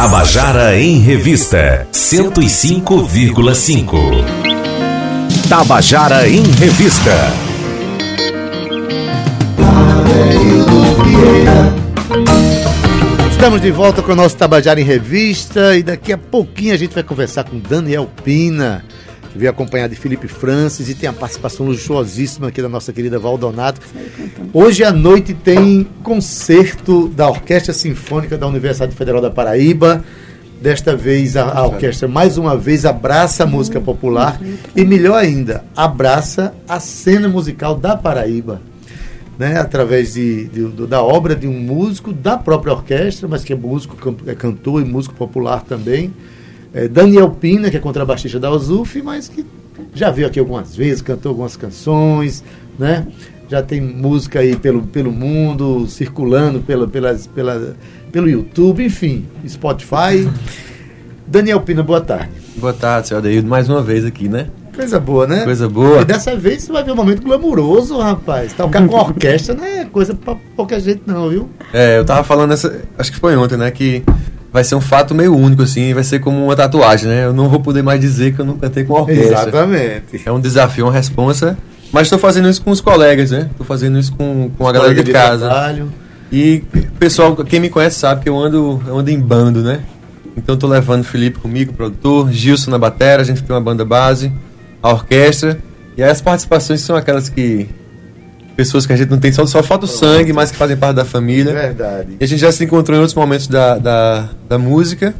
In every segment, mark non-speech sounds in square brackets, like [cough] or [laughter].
Tabajara em Revista 105,5. Tabajara em Revista. Estamos de volta com o nosso Tabajara em Revista e daqui a pouquinho a gente vai conversar com Daniel Pina, que veio acompanhado de Felipe Francis e tem a participação luxuosíssima aqui da nossa querida Valdonato. Hoje à noite tem concerto da Orquestra Sinfônica da Universidade Federal da Paraíba. Desta vez a, a orquestra mais uma vez abraça a música popular e melhor ainda, abraça a cena musical da Paraíba né, através de, de, da obra de um músico da própria orquestra, mas que é músico, é cantor e músico popular também. É Daniel Pina, que é contrabaixista da Ozuf, mas que já veio aqui algumas vezes, cantou algumas canções, né? Já tem música aí pelo, pelo mundo, circulando pela, pelas, pela, pelo YouTube, enfim, Spotify. Daniel Pina, boa tarde. Boa tarde, senhor Adeildo, mais uma vez aqui, né? Coisa boa, né? Coisa boa. E dessa vez você vai ver um momento glamuroso, rapaz. Tocar com orquestra não é coisa pra pouca gente, não, viu? É, eu tava falando essa. Acho que foi ontem, né? Que vai ser um fato meio único, assim, vai ser como uma tatuagem, né? Eu não vou poder mais dizer que eu não cantei com a orquestra. Exatamente. É um desafio, uma responsa. Mas estou fazendo isso com os colegas, né? Estou fazendo isso com, com a galera de, de casa. Trabalho. E pessoal, quem me conhece sabe que eu ando, eu ando em bando, né? Então estou levando o Felipe comigo, produtor, Gilson na bateria, a gente tem uma banda base a orquestra. E aí as participações são aquelas que. Pessoas que a gente não tem, só, só falta o sangue, mas que fazem parte da família. Verdade. E a gente já se encontrou em outros momentos da, da, da música.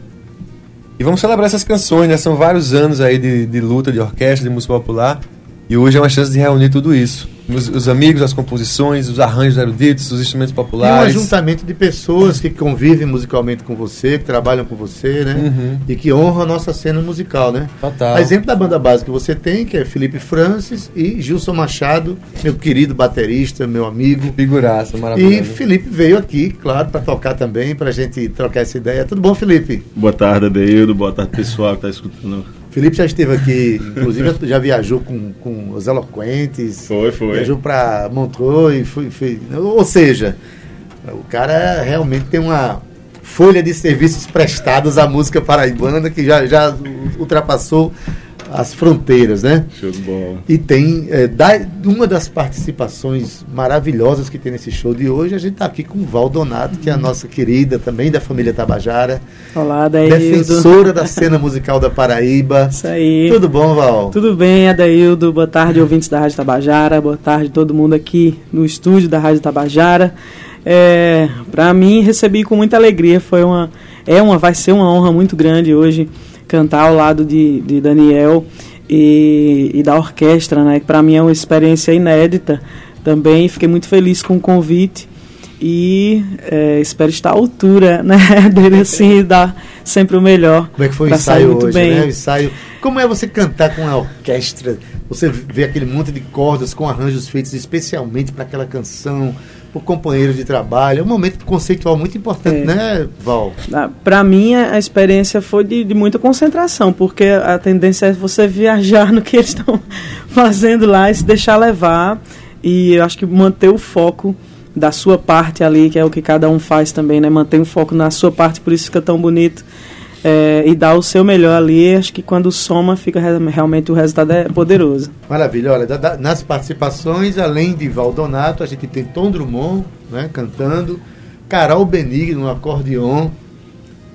E vamos celebrar essas canções, né? São vários anos aí de, de luta, de orquestra, de música popular. E hoje é uma chance de reunir tudo isso. Os, os, amigos, as composições, os arranjos eruditos, os instrumentos populares. E um ajuntamento de pessoas que convivem musicalmente com você, que trabalham com você, né? Uhum. E que honram a nossa cena musical, né? Total. A exemplo da banda base que você tem, que é Felipe Francis e Gilson Machado, meu querido baterista, meu amigo. Figuraça, maravilhoso. E Felipe veio aqui, claro, para tocar também, para a gente trocar essa ideia. Tudo bom, Felipe? Boa tarde, Adeildo. Boa tarde, pessoal que está escutando Felipe já esteve aqui, inclusive já viajou com, com os Eloquentes. Foi, foi. Viajou para Montreux e foi, foi. Ou seja, o cara realmente tem uma folha de serviços prestados à música paraibana que já, já ultrapassou as fronteiras, né? Show de bola. E tem é, da, uma das participações maravilhosas que tem nesse show de hoje, a gente está aqui com o Val Donato, que é a nossa querida também da família Tabajara. Olá, Adaildo. Defensora da cena musical da Paraíba. Isso aí. Tudo bom, Val? Tudo bem, Adaildo. Boa tarde, ouvintes da Rádio Tabajara. Boa tarde, todo mundo aqui no estúdio da Rádio Tabajara. É, Para mim, recebi com muita alegria. Foi uma, é uma, vai ser uma honra muito grande hoje cantar ao lado de, de Daniel e, e da orquestra, né? Para mim é uma experiência inédita. Também fiquei muito feliz com o convite e é, espero estar à altura né, [laughs] dele assim dar sempre o melhor. Como é que foi o ensaio muito hoje, bem. né? O ensaio. Como é você cantar com a orquestra? Você vê aquele monte de cordas com arranjos feitos especialmente para aquela canção, por companheiros de trabalho. É um momento conceitual muito importante, é. né, Val? Ah, para mim, a experiência foi de, de, muita concentração, porque a tendência é você viajar [laughs] no que eles estão fazendo lá e se deixar levar. E eu acho que manter o foco da sua parte ali, que é o que cada um faz também, né? Manter o foco na sua parte, por isso fica tão bonito é, e dar o seu melhor ali, acho que quando soma, fica realmente o resultado é poderoso. Maravilha, olha, da, da, nas participações, além de Valdonato, a gente tem Tom Drummond né, cantando, Carol Benigno no acordeon,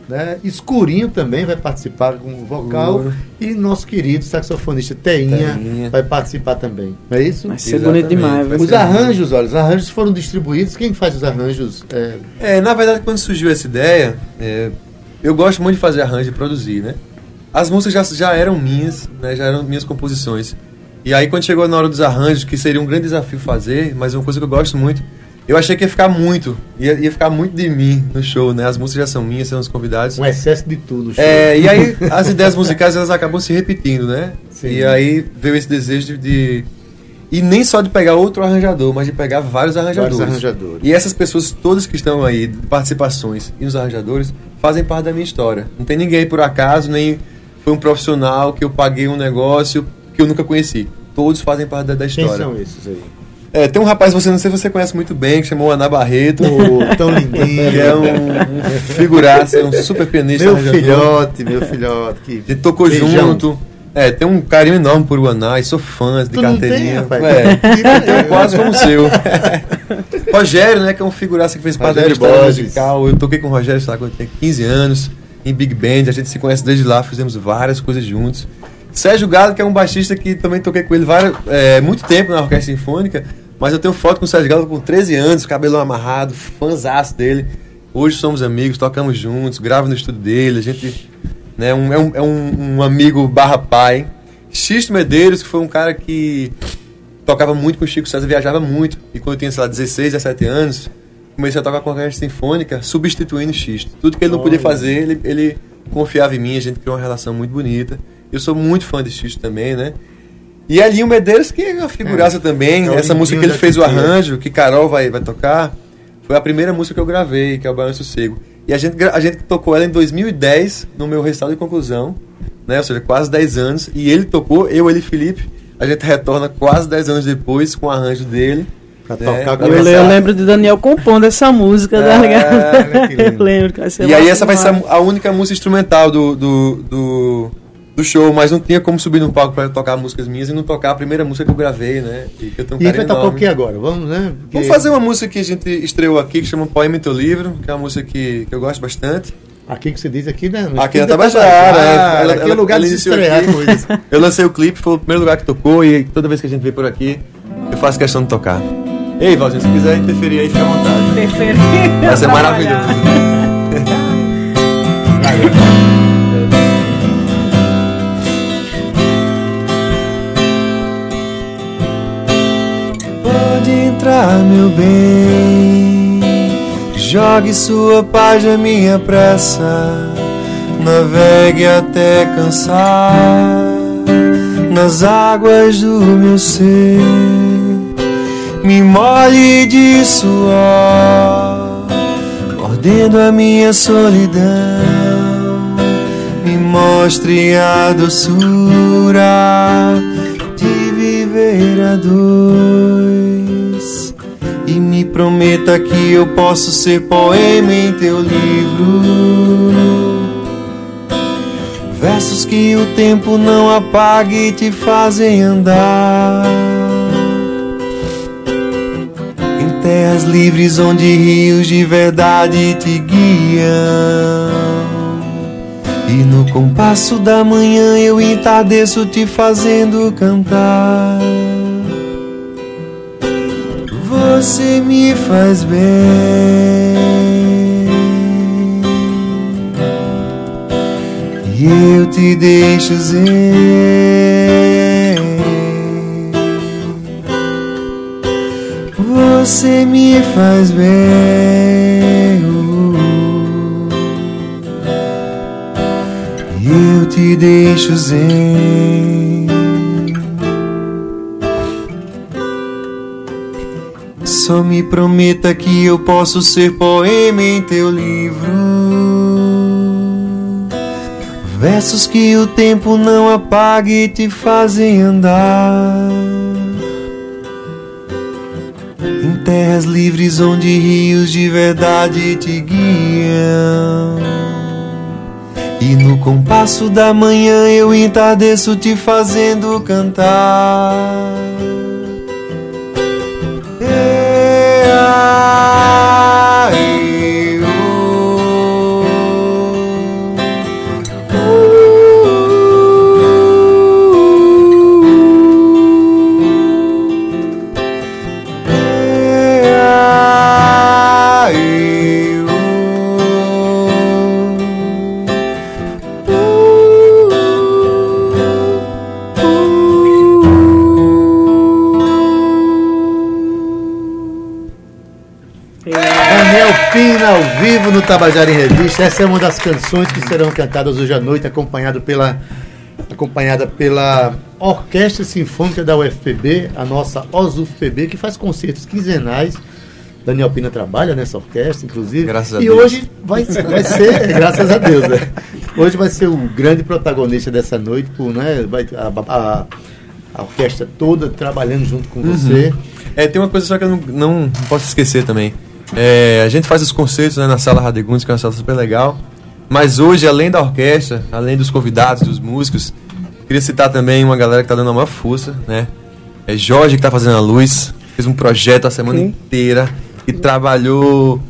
né? Escurinho também vai participar com o vocal uh. e nosso querido saxofonista Teinha, Teinha, vai participar também. Não é isso? Vai ser bonito demais. Vai os arranjos, olha, os arranjos foram distribuídos. Quem faz os arranjos? É, é na verdade, quando surgiu essa ideia, é, eu gosto muito de fazer arranjo e produzir, né? As músicas já, já eram minhas, né? Já eram minhas composições. E aí quando chegou na hora dos arranjos, que seria um grande desafio fazer, mas uma coisa que eu gosto muito, eu achei que ia ficar muito, ia, ia ficar muito de mim no show, né? As músicas já são minhas, são os convidados. Um excesso de tudo. Show. É, e aí as ideias musicais elas acabam se repetindo, né? Sim. E aí veio esse desejo de, de e nem só de pegar outro arranjador, mas de pegar vários arranjadores. Vários arranjadores. E essas pessoas todas que estão aí, participações e os arranjadores, fazem parte da minha história. Não tem ninguém por acaso, nem foi um profissional que eu paguei um negócio que eu nunca conheci. Todos fazem parte da, da história. Quem são esses aí? É, tem um rapaz, você não sei se você conhece muito bem, que chamou Ana Barreto. Tão que lindinho. é um, um figuraça, é um super pianista. Meu arranjador. filhote, meu filhote. Que... Gente tocou Beijão. junto. É, tem um carinho enorme por Guaná e sou fã de Tu não tem, carteirinha. rapaz? é, eu tenho quase como o seu. [laughs] Rogério, né, que é um figuraça que fez parte da Rogério história Borges. musical. Eu toquei com o Rogério, sei lá, quando eu tinha 15 anos, em Big Band. A gente se conhece desde lá, fizemos várias coisas juntos. Sérgio Galo, que é um baixista que também toquei com ele várias, é, muito tempo na Orquestra Sinfônica, mas eu tenho foto com o Sérgio Galo com 13 anos, cabelo amarrado, fãzaço dele. Hoje somos amigos, tocamos juntos, gravo no estúdio dele, a gente né, um, é, um, é um, um amigo barra pai. Xisto Medeiros, que foi um cara que tocava muito com o Chico César, viajava muito. E quando eu tinha, sei lá, 16, 17 anos, comecei a tocar com a orquestra sinfônica, substituindo o Xisto. Tudo que ele não podia fazer, ele, ele confiava em mim, a gente criou uma relação muito bonita. Eu sou muito fã de Xisto também, né? E ali o Medeiros, que é uma figuraça também. é Essa música que ele fez o arranjo, que Carol vai, vai tocar, foi a primeira música que eu gravei, que é o Baiano Sossego. E a gente, a gente tocou ela em 2010, no meu recital de conclusão, né? Ou seja, quase 10 anos. E ele tocou, eu, ele e Felipe. A gente retorna quase 10 anos depois com o arranjo dele. Pra né? tocar com Eu, eu lembro de Daniel compondo essa música, tá É, ligado? eu [laughs] lembro que vai ser E aí essa vai ser a única música instrumental do, do, do, do show, mas não tinha como subir no palco para tocar músicas minhas e não tocar a primeira música que eu gravei, né? E que eu tenho um E vai tocar o que agora? Vamos, né? Porque- Vamos fazer uma música que a gente estreou aqui, que chama Poema em Teu Livro, que é uma música que, que eu gosto bastante. Aqui que você diz aqui, né? No Aqui na estúdio da Tabajara, é. Ela- aqui é o lugar ela de se iniciou estrear coisas. [laughs] Eu lancei o clipe, foi o primeiro lugar que tocou e toda vez que a gente vê por aqui, eu faço questão de tocar. Ei, Valzinho, se quiser interferir aí, fica à vontade. Interferir. Vai ser maravilhoso. [laughs] meu bem. Jogue sua paz na minha pressa. Navegue até cansar nas águas do meu ser. Me molhe de suor, mordendo a minha solidão. Me mostre a doçura de viver a dois. E me prometa que eu posso ser poema em teu livro. Versos que o tempo não apague e te fazem andar. Em terras livres onde rios de verdade te guiam. E no compasso da manhã eu entardeço te fazendo cantar. Você me faz bem. E eu te deixo zen. Você me faz bem. E eu te deixo zen. Só me prometa que eu posso ser poema em teu livro. Versos que o tempo não apague e te fazem andar. Em terras livres onde rios de verdade te guiam. E no compasso da manhã eu entardeço te fazendo cantar. Tabajara em Revista. Essa é uma das canções que serão cantadas hoje à noite, acompanhado pela, acompanhada pela Orquestra Sinfônica da UFPB, a nossa OSUFPB, que faz concertos quinzenais. Daniel Pina trabalha nessa orquestra, inclusive. Graças a e Deus. hoje vai, vai ser, graças a Deus, né? Hoje vai ser o grande protagonista dessa noite, por, né? Vai, a, a- a orquestra toda trabalhando junto com você. É, tem uma coisa só que eu não, não posso esquecer também. É, a gente faz os concertos né, na sala Radegundes, que é uma sala super legal. Mas hoje, além da orquestra, além dos convidados, dos músicos, queria citar também uma galera que tá dando a maior força, né? É Jorge que tá fazendo a luz, fez um projeto a semana Sim. inteira e trabalhou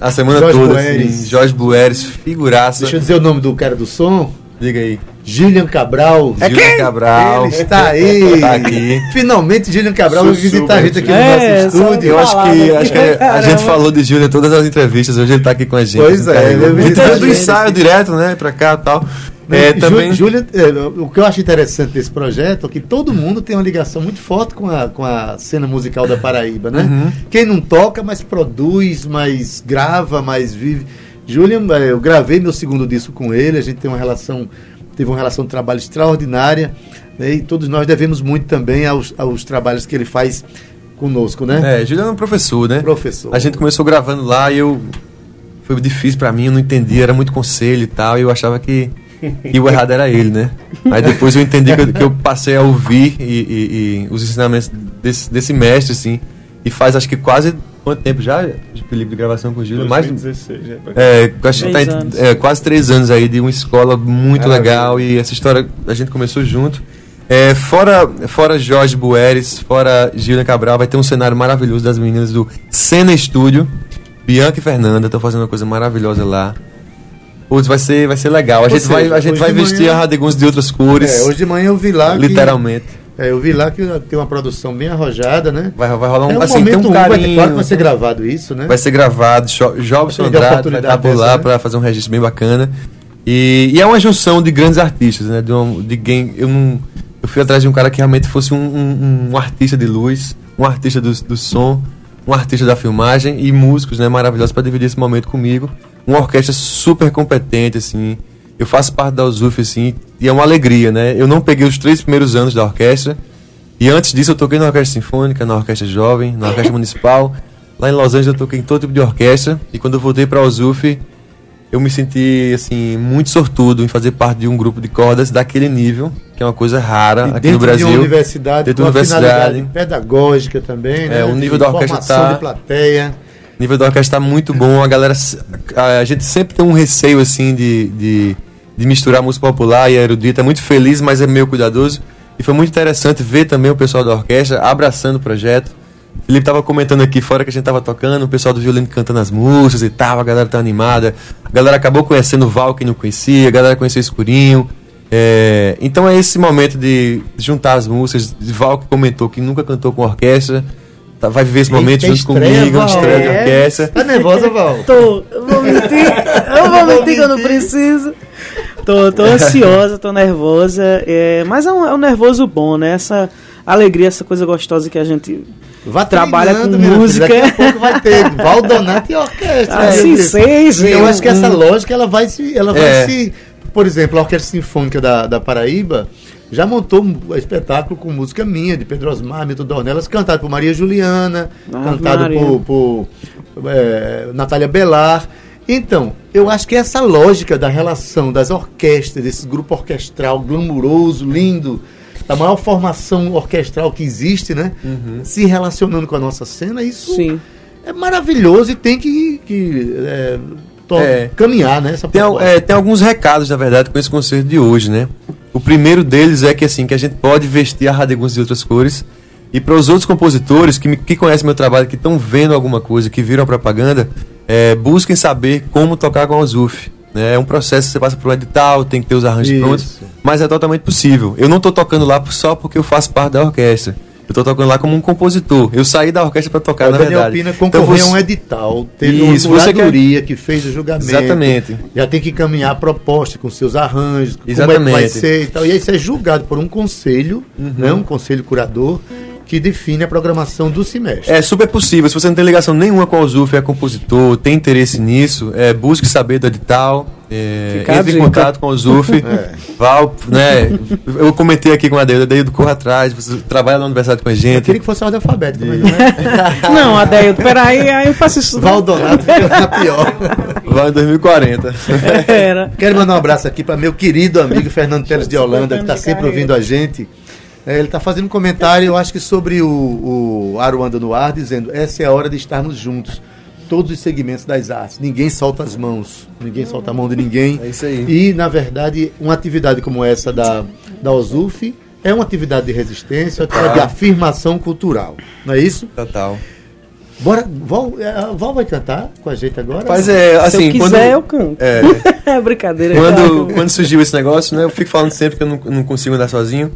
a semana Jorge toda. Bueres. Assim, Jorge Bueres, figuraça. Deixa eu dizer o nome do cara do som. Diga aí. Gillian Cabral. Júlia Cabral. Ele está aí. Tá aqui. Finalmente Gillian Cabral vai Sussurro, visitar a gente aqui no É, nosso só estúdio. Eu acho que, Falava. acho que a gente falou de Júlia em todas as entrevistas, hoje ele tá aqui com a gente. Pois é, Tá aí. ele E tá a do gente. ensaio direto, né, pra cá e tal. É, também... Júlia, é, o que eu acho interessante desse projeto é que todo mundo tem uma ligação muito forte com a, com a cena musical da Paraíba, né? Uhum. Quem não toca, mas produz, mais grava, mais vive. Julian, é, eu gravei meu segundo disco com ele, a gente tem uma relação, teve uma relação de trabalho extraordinária, né? e todos nós devemos muito também aos, aos trabalhos que ele faz conosco, né? É, Júlia é um professor, né? Professor. A gente começou gravando lá e eu... Foi difícil pra mim, eu não entendia, era muito conselho e tal, e eu achava que, que o errado era ele, né? Aí depois eu entendi que eu, que eu passei a ouvir e, e- e os ensinamentos desse, desse mestre, assim, e faz acho que quase... Quanto tempo já, Felipe, de gravação com o Júlio? Mais, 2016, já. É, acho que tá é, quase três anos aí de uma escola muito Maravilha. legal e essa história a gente começou junto. É, fora, fora Jorge Bueres, fora Gilda Cabral, vai ter um cenário maravilhoso das meninas do Cena Estúdio. Bianca e Fernanda estão fazendo uma coisa maravilhosa lá. Putz, vai ser, vai ser legal. A Ou gente seja, vai, a gente vai vestir manhã- a Radeguns de outras cores. É, hoje de manhã eu vi lá que- literalmente. É, eu vi lá que tem uma produção bem arrojada, né? Vai, vai rolar um, é um assim, tem momento um único, vai ter- carinho. claro que vai ser gravado isso, né? Vai ser gravado. Jo- Jobson Andrade vai estar por lá né? para fazer um registro bem bacana. E, e é uma junção de grandes artistas, né? De, um, de quem eu não. Eu fui atrás de um cara que realmente fosse um, um- um artista de luz, um artista do, do som, um artista da filmagem e músicos, né? Maravilhosos para dividir esse momento comigo. Uma orquestra super competente, assim. Eu faço parte da USUF, assim, e é uma alegria, né? Eu não peguei os três primeiros anos da orquestra. E antes disso eu toquei na orquestra sinfônica, na orquestra jovem, na orquestra municipal. Lá em Los Angeles eu toquei em todo tipo de orquestra. E quando eu voltei para a USUF, eu me senti assim muito sortudo em fazer parte de um grupo de cordas daquele nível, que é uma coisa rara E aqui no Brasil. de uma universidade, Dentro uma universidade. pedagógica também, né? É, o nível De da orquestra formação tá- de plateia. Nível da orquestra está muito bom, a galera. A, a gente sempre tem um receio assim de, de, de misturar música popular e erudita. É muito feliz, mas é meio cuidadoso. E foi muito interessante ver também o pessoal da orquestra abraçando o projeto. O Felipe tava comentando aqui fora que a gente tava tocando, o pessoal do violino cantando as músicas e tal, a galera tá animada. A galera acabou conhecendo o Val, quem não conhecia, a galera conheceu o Escurinho. É, então é esse momento de juntar as músicas. De Val que comentou que nunca cantou com orquestra, tá- vai viver esse momento Eita, junto estreia, comigo, Val. estreia de É. orquestra. Tá nervosa, Val? Tô, eu vou mentir, eu vou mentir que eu não preciso. Tô, tô [laughs] ansiosa, tô nervosa, é, mas é um, é um nervoso bom, né? Essa alegria, essa coisa gostosa que a gente Vá Trabalha com música. Daqui a pouco vai ter [laughs] Valdonato e orquestra. Assim né? seja, E eu um- acho que essa lógica ela vai se. Ela vai É. se. Por exemplo, a Orquestra Sinfônica da, da Paraíba já montou um espetáculo com música minha, de Pedro Osmar, Milton Dornelas, cantado por Maria Juliana, Ave cantado Maria. por, por é, Natália Belar. Então, eu acho que essa lógica da relação das orquestras, desse grupo orquestral glamuroso, lindo, da maior formação orquestral que existe, né? Se relacionando com a nossa cena, isso Sim. é maravilhoso e tem que, que é, to- É. caminhar, né? Essa Tem, é, tem alguns recados, na verdade, com esse concerto de hoje, né? O primeiro deles é que assim, que a gente pode vestir a Radeguns de outras cores. E para os outros compositores que, me, que conhecem meu trabalho, que estão vendo alguma coisa, que viram a propaganda, é, busquem saber como tocar com a Zuf. Né? É um processo que você passa por um edital, tem que ter os arranjos Isso. prontos, mas é totalmente possível. Eu não estou tocando lá só porque eu faço parte da orquestra. Eu estou tocando lá como um compositor. Eu saí da orquestra para tocar, o na Daniel verdade. Pina Então, concorreu a um você- edital, teve Isso, uma você curadoria que fez o julgamento. Exatamente. Já tem que encaminhar a proposta com seus arranjos, como é que Exatamente. vai ser e tal. E aí isso é julgado por um conselho, Uhum. né, um conselho curador, que define a programação do semestre. É super possível. Se você não tem ligação nenhuma com a Uzuf, é compositor, tem interesse nisso, é, busque saber do edital, é, entre em contato com a Uzuf. É. Val, né? Eu comentei aqui com a Deildo, a Deildo corra atrás, você trabalha na universidade com a Eu gente. queria que fosse ordem alfabética, mas não é. [laughs] Não, Adeildo, peraí, aí eu faço isso. Valdonato fica pior. Vai em 2040. Era. Quero mandar um abraço aqui para meu querido amigo Fernando Teles de Holanda, que está sempre ouvindo a gente. É, ele está fazendo um comentário, eu acho que sobre o, o Aruanda no ar, dizendo: essa é a hora de estarmos juntos. Todos os segmentos das artes. Ninguém solta as mãos. Ninguém solta a mão de ninguém. É isso aí. E, na verdade, uma atividade como essa da, da OSUF é uma atividade de resistência, uma atividade de afirmação cultural. Não é isso? Total. Bora, Val, é, a Val vai cantar com a gente agora? Mas é, assim, Se eu quiser, quando, eu canto. É, [laughs] É brincadeira. quando, quando surgiu esse negócio, né, eu fico falando sempre que eu não, não consigo andar sozinho.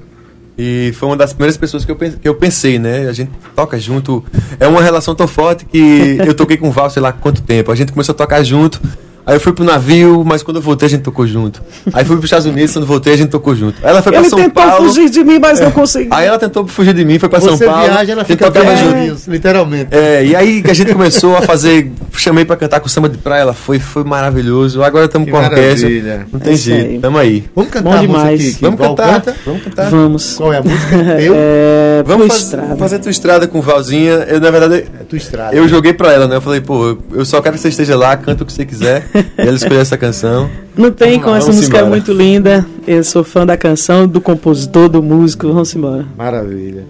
E foi uma das primeiras pessoas que eu, pensei, que eu pensei, né? A gente toca junto. É uma relação tão forte que eu toquei com o Val, sei lá quanto tempo. A gente começou a tocar junto. Aí eu fui pro navio, mas quando eu voltei a gente tocou junto. Aí fui pros Estados Unidos, quando voltei a gente tocou junto. Aí ela foi pra Ele São tentou Paulo. fugir de mim, mas não conseguiu. Aí ela tentou fugir de mim, foi pra Você São Paulo. viaja, ela fica tocava junto. literalmente. É, e aí que a gente começou a fazer, chamei pra cantar com o samba de praia, ela foi, foi maravilhoso. Agora estamos com a orquestra. maravilha. Não tem É jeito, aí. tamo aí. Vamos cantar Bom demais. que Vamos cantar. canta? Vamos cantar. Vamos. Qual é a música? [laughs] Eu? É, Vamos faz- estrada. fazer tua estrada com o Valzinha. Eu, na verdade, É tua estrada. eu joguei pra ela, né? Eu falei, pô, eu- eu só quero que você esteja lá, canta o que você quiser. [laughs] e ela escolheu essa canção. Não tem Vamos como, lá, essa música é embora. muito linda. Eu sou fã da canção, do compositor, do músico. Vamos embora. Maravilha.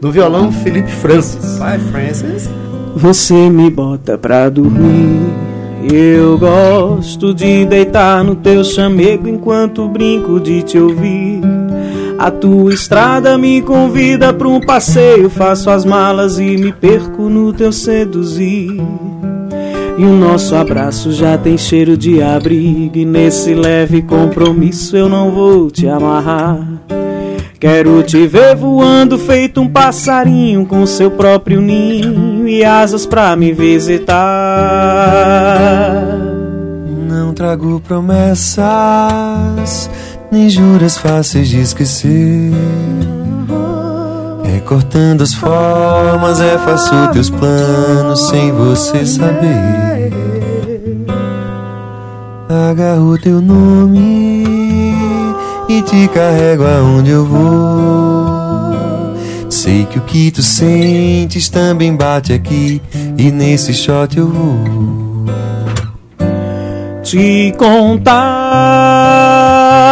No violão, Felipe Francis. Vai, Francis. Você me bota pra dormir. Eu gosto de deitar no teu chamego enquanto brinco de te ouvir. A tua estrada me convida pra um passeio. Faço as malas e me perco no teu seduzir. E o nosso abraço já tem cheiro de abrigo. E nesse leve compromisso eu não vou te amarrar. Quero te ver voando feito um passarinho com seu próprio ninho e asas pra me visitar. Não trago promessas, nem juras fáceis de esquecer. Recortando as formas, é fácil teus planos sem você saber. Agarro teu nome e te carrego aonde eu vou. Sei que o que tu sentes também bate aqui e nesse shot eu vou. Te contar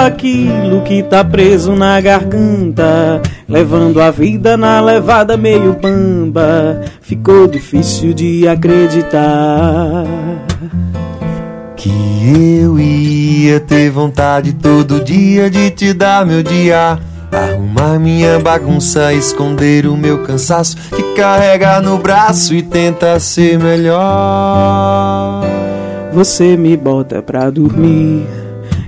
aquilo que tá preso na garganta, levando a vida na levada meio bamba. Ficou difícil de acreditar. Que eu ia ter vontade todo dia de te dar meu dia. Arrumar minha bagunça, esconder o meu cansaço, te carregar no braço e tentar ser melhor. Você me bota pra dormir.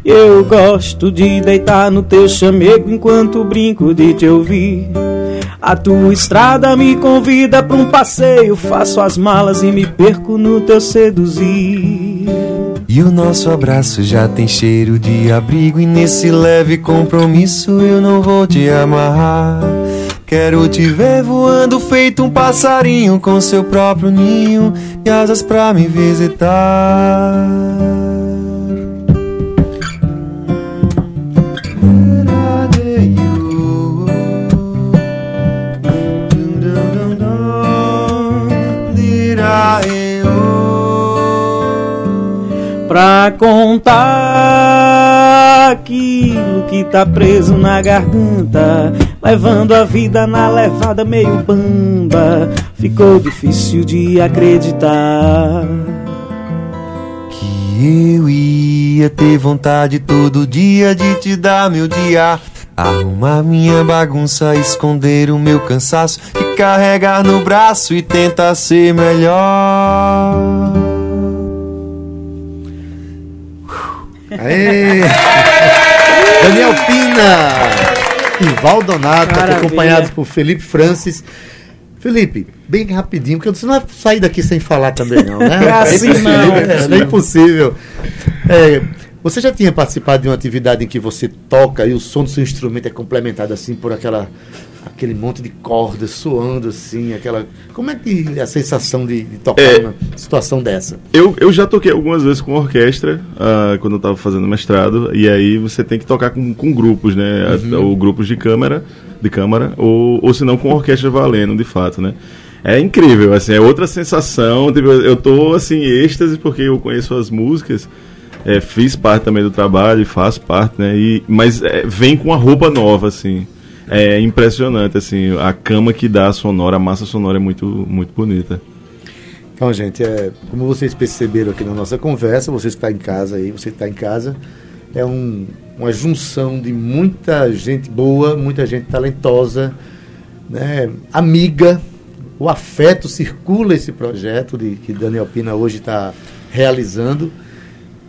Eu gosto de deitar no teu chamego enquanto brinco de te ouvir. A tua estrada me convida pra um passeio. Faço as malas e me perco no teu seduzir. E o nosso abraço já tem cheiro de abrigo. E nesse leve compromisso eu não vou te amarrar. Quero te ver voando feito um passarinho com seu próprio ninho e asas pra me visitar. Pra contar aquilo que tá preso na garganta, levando a vida na levada meio bamba. Ficou difícil de acreditar. Que eu ia ter vontade todo dia de te dar meu dia. Arrumar minha bagunça, esconder o meu cansaço, te carregar no braço e tentar ser melhor. Aê! Daniel Pina e Valdonato, acompanhados por Felipe Francis. Felipe, bem rapidinho, porque você não vai sair daqui sem falar também, não, né? [laughs] É assim, impossível, não. É, não é impossível. É, você já tinha participado de uma atividade em que você toca e o som do seu instrumento é complementado assim por aquela aquele monte de cordas soando assim, aquela. Como é que é a sensação de, de tocar É. numa situação dessa? Eu, eu já toquei algumas vezes com orquestra, ah, quando eu estava fazendo mestrado, e aí você tem que tocar com, com grupos, né? Ou grupos de câmara, de câmara, ou, ou se não com orquestra valendo, de fato, né? É incrível, assim, é outra sensação. Tipo, eu tô, assim, em êxtase porque eu conheço as músicas, é, fiz parte também do trabalho, faço parte, né? E, mas é, vem com uma roupa nova, assim. É impressionante, assim, a cama que dá a sonora, a massa sonora é muito, muito bonita. Então, gente, é, como vocês perceberam aqui na nossa conversa, vocês que estão em casa aí, você que está em casa, é um, uma junção de muita gente boa, muita gente talentosa, né, amiga. O afeto circula esse projeto de, que Daniel Pina hoje está realizando.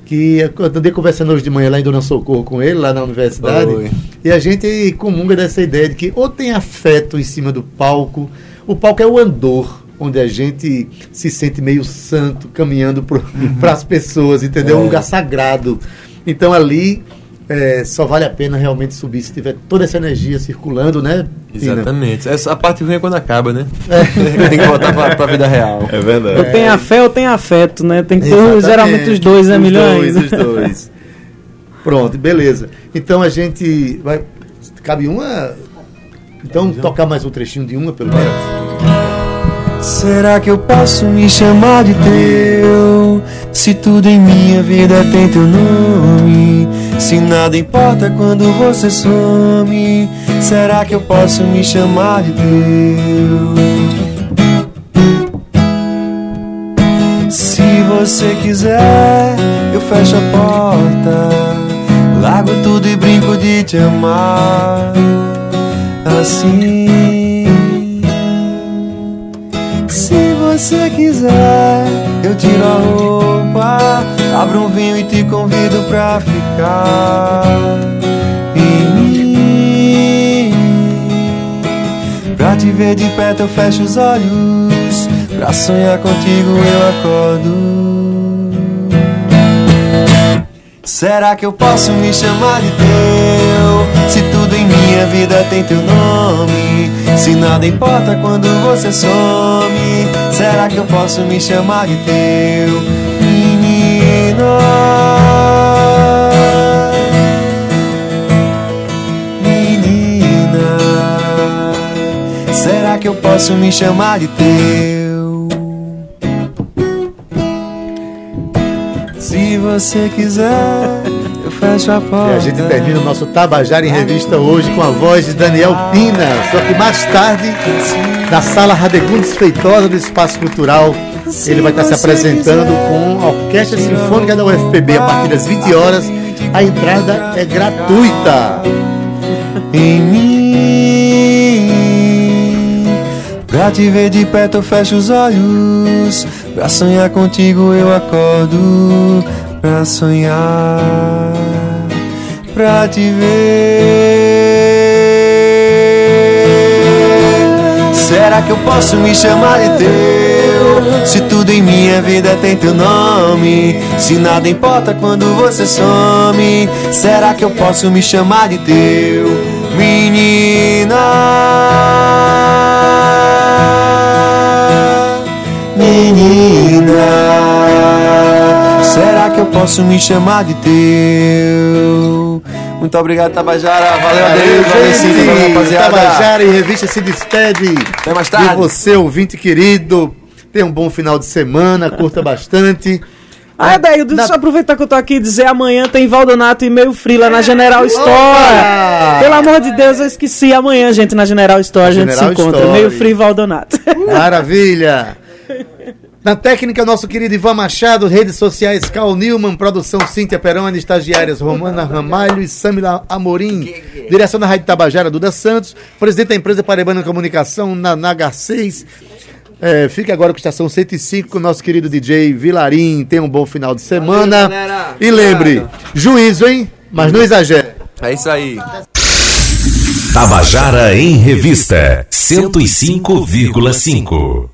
Que eu andei conversando hoje de manhã lá em Dona Socorro com ele, lá na universidade. Oi. E a gente comunga dessa ideia de que ou tem afeto em cima do palco, o palco é o andor, onde a gente se sente meio santo caminhando para [laughs] as pessoas, entendeu? Um É. lugar sagrado. Então ali é, só vale a pena realmente subir se tiver toda essa energia circulando, né? Pina? Exatamente. Essa, a parte ruim é quando acaba, né? [laughs] Tem que voltar pra, pra vida real. É verdade. Eu tenho a fé, eu tenho afeto, né? Tem que ter geralmente os dois, né, Os milhões? dois, os dois. Pronto, beleza. Então a gente vai. Cabe uma. Então tocar mais um trechinho de uma, pelo menos. Será que eu posso me chamar de teu? Se tudo em minha vida tem teu nome. Se nada importa quando você some. Será que eu posso me chamar de teu? Se você quiser, eu fecho a porta. Largo tudo e brinco de te amar. Assim. Você quiser, eu tiro a roupa, abro um vinho e te convido pra ficar em mim. Pra te ver de perto eu fecho os olhos, pra sonhar contigo eu acordo. Será que eu posso me chamar de teu? Se tudo em minha vida tem teu nome. Se nada importa quando você some. Será que eu posso me chamar de teu? Menina. Menina. Será que eu posso me chamar de teu? Se você quiser, fecho a porta. E a gente termina o nosso Tabajara em Revista hoje com a voz de Daniel Pina. Só que mais tarde, na sala Radegundes Feitosa do Espaço Cultural, ele vai estar se apresentando com a Orquestra Sinfônica da UFPB a partir das 20 horas. A entrada é gratuita. em mim. Pra te ver de perto eu fecho os olhos. Pra sonhar contigo eu acordo. Pra sonhar, pra te ver. Será que eu posso me chamar de teu? Se tudo em minha vida tem teu nome. Se nada importa quando você some. Será que eu posso me chamar de teu? Menina. Menina. Será que eu posso me chamar de teu? Muito obrigado, Tabajara. Valeu, adeus. Valeu, Cid, valeu, rapaziada. Tabajara em Revista se despede. Até mais E tarde. você, ouvinte querido, tenha um bom final de semana, curta bastante. [laughs] Ah, daí, deixa eu aproveitar que eu tô aqui e dizer, amanhã tem Valdonato e meio frila na General Store. Opa! Pelo amor de Deus, eu esqueci. Amanhã, gente, na General Store a gente General se encontra. Store. Meio free Valdonato. Maravilha! [laughs] Na técnica, nosso querido Ivan Machado, redes sociais Cal Newman, produção Cíntia Peroni, estagiárias Romana Ramalho e Samila Amorim, direção da Rádio Tabajara, Duda Santos, presidente da empresa Paraibana de Comunicação, Nanaga 6. É, fique agora com a estação 105 com o nosso querido DJ Vilarim. Tenha um bom final de semana. galera. e lembre, juízo, hein? Mas não exagere. É isso aí. Tabajara em Revista 105,5.